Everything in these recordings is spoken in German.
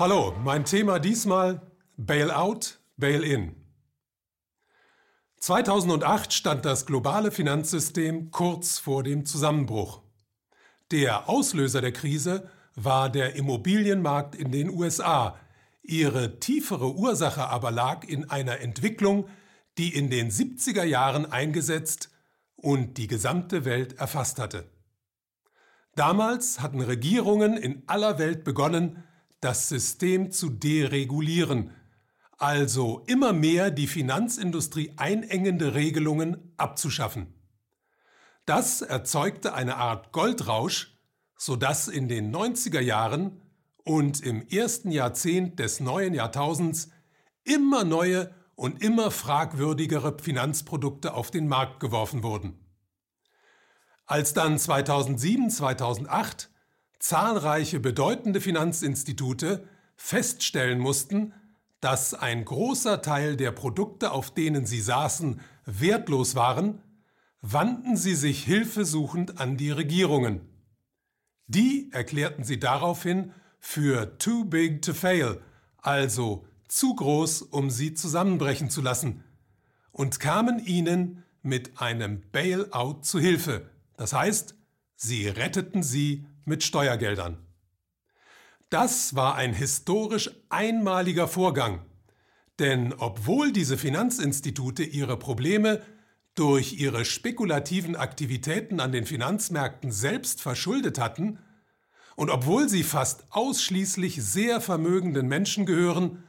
Hallo, mein Thema diesmal Bailout, Bail-in. 2008 stand das globale Finanzsystem kurz vor dem Zusammenbruch. Der Auslöser der Krise war der Immobilienmarkt in den USA. Ihre tiefere Ursache aber lag in einer Entwicklung, die in den 70er Jahren eingesetzt und die gesamte Welt erfasst hatte. Damals hatten Regierungen in aller Welt begonnen, das System zu deregulieren, also immer mehr die Finanzindustrie einengende Regelungen abzuschaffen. Das erzeugte eine Art Goldrausch, sodass in den 90er Jahren und im ersten Jahrzehnt des neuen Jahrtausends immer neue und immer fragwürdigere Finanzprodukte auf den Markt geworfen wurden. Als dann 2007, 2008 zahlreiche bedeutende Finanzinstitute feststellen mussten, dass ein großer Teil der Produkte, auf denen sie saßen, wertlos waren, wandten sie sich hilfesuchend an die Regierungen. Die erklärten sie daraufhin für too big to fail, also zu groß, um sie zusammenbrechen zu lassen, und kamen ihnen mit einem Bailout zu Hilfe. Das heißt, sie retteten sie mit Steuergeldern. Das war ein historisch einmaliger Vorgang, denn obwohl diese Finanzinstitute ihre Probleme durch ihre spekulativen Aktivitäten an den Finanzmärkten selbst verschuldet hatten, und obwohl sie fast ausschließlich sehr vermögenden Menschen gehören,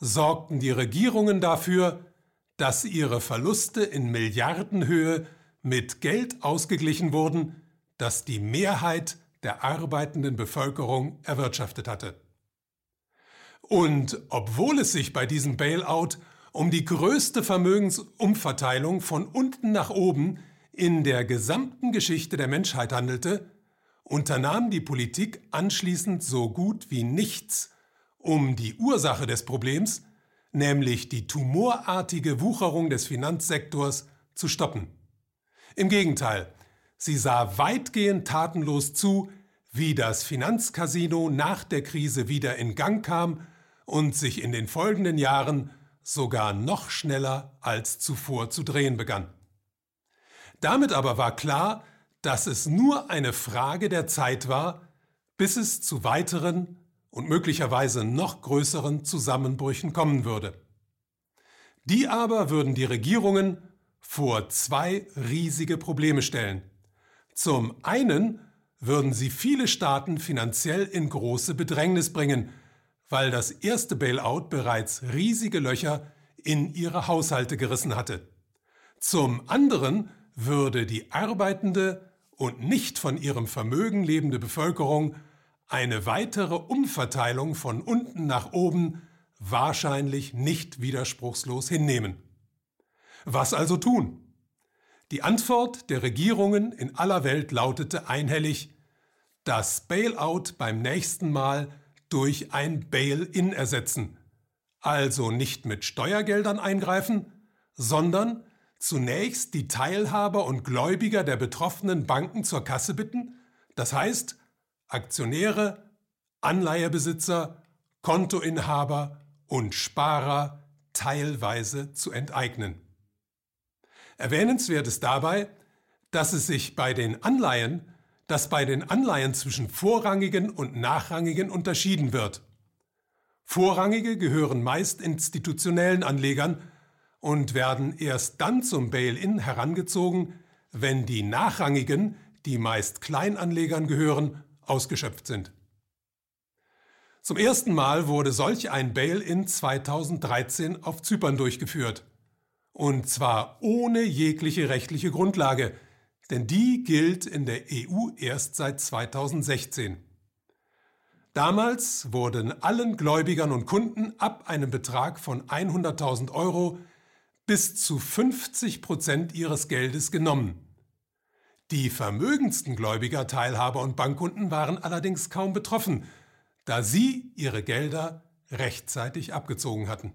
sorgten die Regierungen dafür, dass ihre Verluste in Milliardenhöhe mit Geld ausgeglichen wurden, das die Mehrheit der arbeitenden Bevölkerung erwirtschaftet hatte. Und obwohl es sich bei diesem Bailout um die größte Vermögensumverteilung von unten nach oben in der gesamten Geschichte der Menschheit handelte, unternahm die Politik anschließend so gut wie nichts, um die Ursache des Problems, nämlich die tumorartige Wucherung des Finanzsektors, zu stoppen. Im Gegenteil, Sie sah weitgehend tatenlos zu, wie das Finanzcasino nach der Krise wieder in Gang kam und sich in den folgenden Jahren sogar noch schneller als zuvor zu drehen begann. Damit aber war klar, dass es nur eine Frage der Zeit war, bis es zu weiteren und möglicherweise noch größeren Zusammenbrüchen kommen würde. Die aber würden die Regierungen vor zwei riesige Probleme stellen. Zum einen würden sie viele Staaten finanziell in große Bedrängnis bringen, weil das erste Bailout bereits riesige Löcher in ihre Haushalte gerissen hatte. Zum anderen würde die arbeitende und nicht von ihrem Vermögen lebende Bevölkerung eine weitere Umverteilung von unten nach oben wahrscheinlich nicht widerspruchslos hinnehmen. Was also tun? Die Antwort der Regierungen in aller Welt lautete einhellig, das Bailout beim nächsten Mal durch ein Bail-in ersetzen, also nicht mit Steuergeldern eingreifen, sondern zunächst die Teilhaber und Gläubiger der betroffenen Banken zur Kasse bitten, das heißt Aktionäre, Anleihebesitzer, Kontoinhaber und Sparer teilweise zu enteignen. Erwähnenswert ist dabei, dass es sich bei den Anleihen, dass bei den Anleihen zwischen vorrangigen und nachrangigen unterschieden wird. Vorrangige gehören meist institutionellen Anlegern und werden erst dann zum Bail-in herangezogen, wenn die nachrangigen, die meist Kleinanlegern gehören, ausgeschöpft sind. Zum ersten Mal wurde solch ein Bail-in 2013 auf Zypern durchgeführt. Und zwar ohne jegliche rechtliche Grundlage, denn die gilt in der EU erst seit 2016. Damals wurden allen Gläubigern und Kunden ab einem Betrag von 100.000 Euro bis zu 50 Prozent ihres Geldes genommen. Die vermögendsten Gläubiger, Teilhaber und Bankkunden waren allerdings kaum betroffen, da sie ihre Gelder rechtzeitig abgezogen hatten.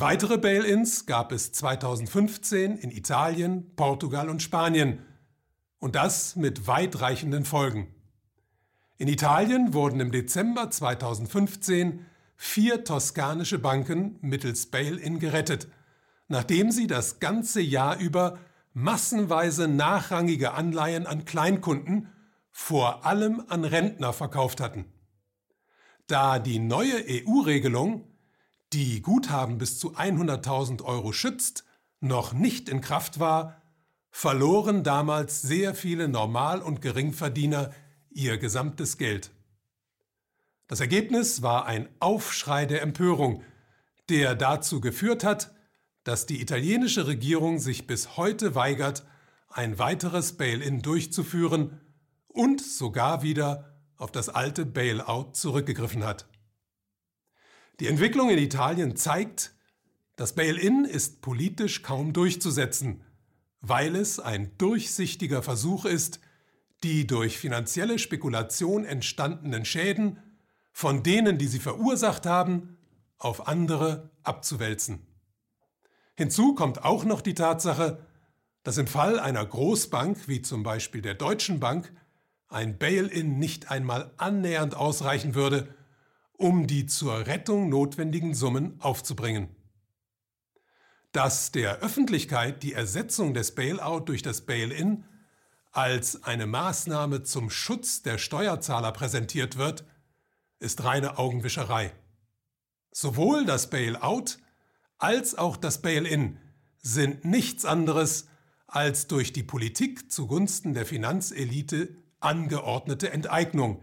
Weitere Bail-ins gab es 2015 in Italien, Portugal und Spanien und das mit weitreichenden Folgen. In Italien wurden im Dezember 2015 vier toskanische Banken mittels Bail-in gerettet, nachdem sie das ganze Jahr über massenweise nachrangige Anleihen an Kleinkunden, vor allem an Rentner, verkauft hatten. Da die neue EU-Regelung, die Guthaben bis zu 100.000 Euro schützt, noch nicht in Kraft war, verloren damals sehr viele Normal- und Geringverdiener ihr gesamtes Geld. Das Ergebnis war ein Aufschrei der Empörung, der dazu geführt hat, dass die italienische Regierung sich bis heute weigert, ein weiteres Bail-in durchzuführen und sogar wieder auf das alte Bailout zurückgegriffen hat. Die Entwicklung in Italien zeigt, das Bail-in ist politisch kaum durchzusetzen, weil es ein durchsichtiger Versuch ist, die durch finanzielle Spekulation entstandenen Schäden von denen, die sie verursacht haben, auf andere abzuwälzen. Hinzu kommt auch noch die Tatsache, dass im Fall einer Großbank wie zum Beispiel der Deutschen Bank ein Bail-in nicht einmal annähernd ausreichen würde, um die zur Rettung notwendigen Summen aufzubringen. Dass der Öffentlichkeit die Ersetzung des Bailout durch das Bail-in als eine Maßnahme zum Schutz der Steuerzahler präsentiert wird, ist reine Augenwischerei. Sowohl das Bailout als auch das Bail-in sind nichts anderes als durch die Politik zugunsten der Finanzelite angeordnete Enteignung,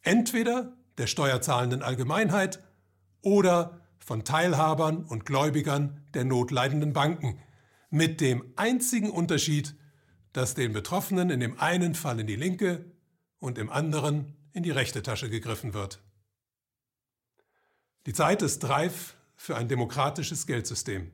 entweder der steuerzahlenden Allgemeinheit oder von Teilhabern und Gläubigern der notleidenden Banken, mit dem einzigen Unterschied, dass den Betroffenen in dem einen Fall in die linke und im anderen in die rechte Tasche gegriffen wird. Die Zeit ist reif für ein demokratisches Geldsystem.